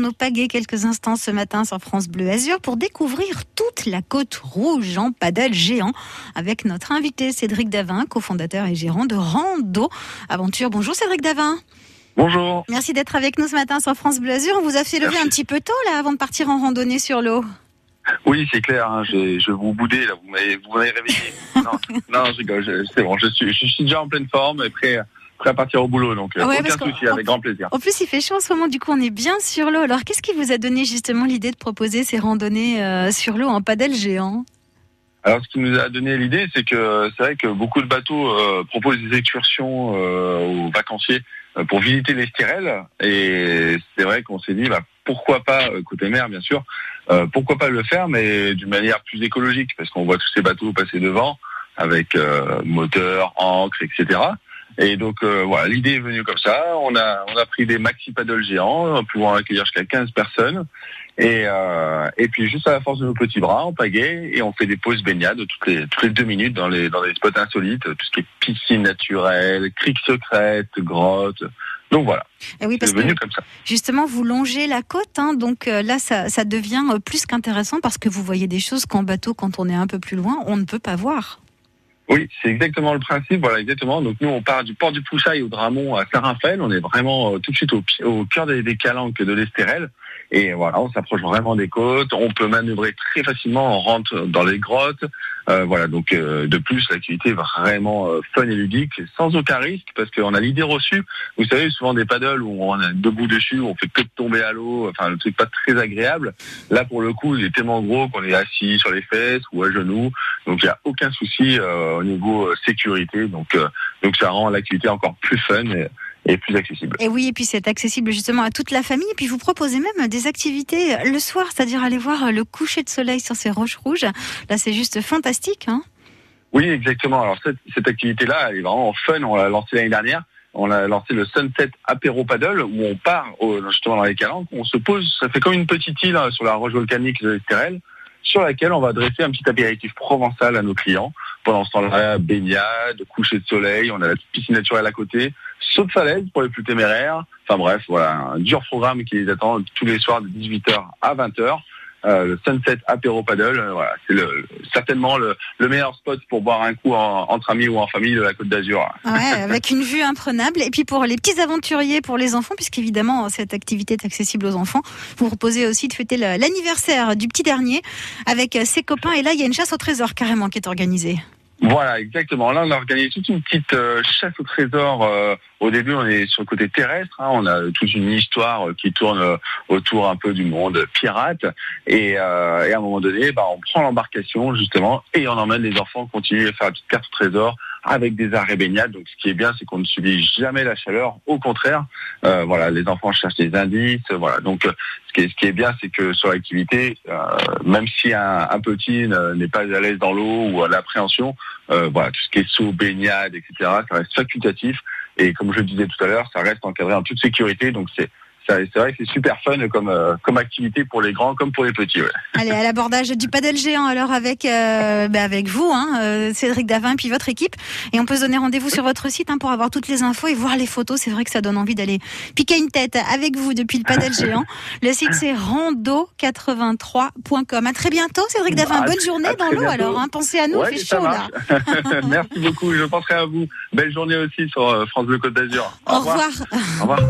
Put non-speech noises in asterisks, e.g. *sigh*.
nos pagaies quelques instants ce matin sur France Bleu Azur pour découvrir toute la côte rouge en paddle géant avec notre invité Cédric Davin, cofondateur et gérant de Rando Aventure. Bonjour Cédric Davin. Bonjour. Merci d'être avec nous ce matin sur France Bleu Azur. On vous a fait lever un petit peu tôt là avant de partir en randonnée sur l'eau. Oui, c'est clair. Hein, je, vous boudais là. Vous m'avez, vous m'avez réveillé. non, *laughs* non, je rigole. c'est bon. Je suis, je suis déjà en pleine forme et prêt, prêt à partir au boulot. Donc Ouais, aucun parce qu'en- souci, avec grand plaisir. En plus, il fait chaud en ce moment, du coup, on est bien sur l'eau. Alors, qu'est-ce qui vous a donné justement l'idée de proposer ces randonnées euh, sur l'eau en paddle géant? Alors, ce qui nous a donné l'idée, c'est que c'est vrai que beaucoup de bateaux euh, proposent des excursions euh, aux vacanciers euh, pour visiter les styrelles. Et c'est vrai qu'on s'est dit, bah, pourquoi pas, euh, côté mer, bien sûr, euh, pourquoi pas le faire, mais d'une manière plus écologique, parce qu'on voit tous ces bateaux passer devant avec euh, moteur, ancre, etc. Et donc euh, voilà, l'idée est venue comme ça. On a on a pris des maxi paddles géants, pouvant accueillir jusqu'à 15 personnes. Et, euh, et puis juste à la force de nos petits bras, on pagaie et on fait des pauses baignades toutes les toutes les deux minutes dans les dans des spots insolites, tout ce qui est piscine naturelle, crique secrète, grotte. Donc voilà, Eh oui, parce que comme ça. justement, vous longez la côte, hein, donc euh, là, ça, ça devient plus qu'intéressant parce que vous voyez des choses qu'en bateau, quand on est un peu plus loin, on ne peut pas voir. Oui, c'est exactement le principe. Voilà, exactement. Donc nous, on part du port du Poussaille au Dramont à Saint-Raphaël. On est vraiment euh, tout de suite au, cœur des, calanques de l'Estérel. Et voilà, on s'approche vraiment des côtes. On peut manœuvrer très facilement. On rentre dans les grottes. Euh, voilà. Donc euh, de plus, l'activité est vraiment fun et ludique, sans aucun risque, parce qu'on a l'idée reçue. Vous savez, souvent des paddles où on est debout dessus, on fait que de tomber à l'eau. Enfin, le truc pas très agréable. Là, pour le coup, il est tellement gros qu'on est assis sur les fesses ou à genoux. Donc il n'y a aucun souci au niveau euh, sécurité. Donc euh, donc ça rend l'activité encore plus fun et, et plus accessible. Et oui, et puis c'est accessible justement à toute la famille. Et puis vous proposez même des activités le soir, c'est-à-dire aller voir le coucher de soleil sur ces roches rouges. Là, c'est juste fantastique. Hein Oui, exactement. Alors cette, cette activité-là, elle est vraiment fun. On l'a lancée l'année dernière. On a lancé le Sunset Apéro Paddle où on part au- justement dans les calanques. On se pose, ça fait comme une petite île hein, sur la roche volcanique de l'Estérel, sur laquelle on va dresser un petit apéritif provençal à nos clients. Pendant ce temps-là, baignade, coucher de soleil, on a la piscine naturelle à côté, saut de falaise pour les plus téméraires. Enfin bref, voilà, un dur programme qui les attend tous les soirs de 18h à 20h. Euh, le Sunset Apéro Paddle, euh, voilà, c'est le, certainement le, le meilleur spot pour boire un coup en- entre amis ou en famille de la Côte d'Azur. Ouais, *laughs* avec une vue imprenable. Et puis pour les petits aventuriers, pour les enfants, puisqu'évidemment cette activité est accessible aux enfants, vous proposez aussi de fêter l'anniversaire du petit dernier avec euh, ses copains. Et là, il y a une chasse au trésor carrément qui est organisée. Voilà, exactement. Là, on a organisé toute une petite euh, chasse au trésor. euh, au début, on est sur le côté terrestre. hein. on a toute une histoire euh, qui tourne euh, autour un peu du monde pirate. Et, à un moment donné, bah, on prend l'embarcation justement et on emmène les enfants continuer à faire la petite carte au trésor avec des arrêts baignades. Donc, ce qui est bien, c'est qu'on ne subit jamais la chaleur. Au contraire, euh, voilà, les enfants cherchent des indices. Voilà. Donc, euh, ce qui est, ce qui est bien, c'est que sur l'activité, euh, même si un, un petit ne- n'est pas à l'aise dans l'eau ou à l'appréhension, euh, voilà, tout ce qui est saut, baignade, etc., ça reste facultatif. Et comme je le disais tout à l'heure, ça reste encadré en toute sécurité. Donc c'est c'est vrai que c'est super fun comme euh, comme activité pour les grands comme pour les petits. Ouais. *laughs* Allez, à l'abordage du paddle géant, alors avec, euh, bah, avec vous, hein, euh, Cédric Davin, puis votre équipe. Et on peut se donner rendez-vous sur votre site hein, pour avoir toutes les infos et voir les photos. C'est vrai que ça donne envie d'aller piquer une tête avec vous depuis le paddle *laughs* géant. Le site, c'est rando83.com. À très bientôt, Cédric Davin. Bonne journée dans l'eau, alors. Hein. Pensez à nous, Ouais, il fait chaud, là. *laughs* Merci beaucoup. Je penserai à vous. Belle journée aussi sur France Bleu Côte d'Azur. Au revoir. Au revoir.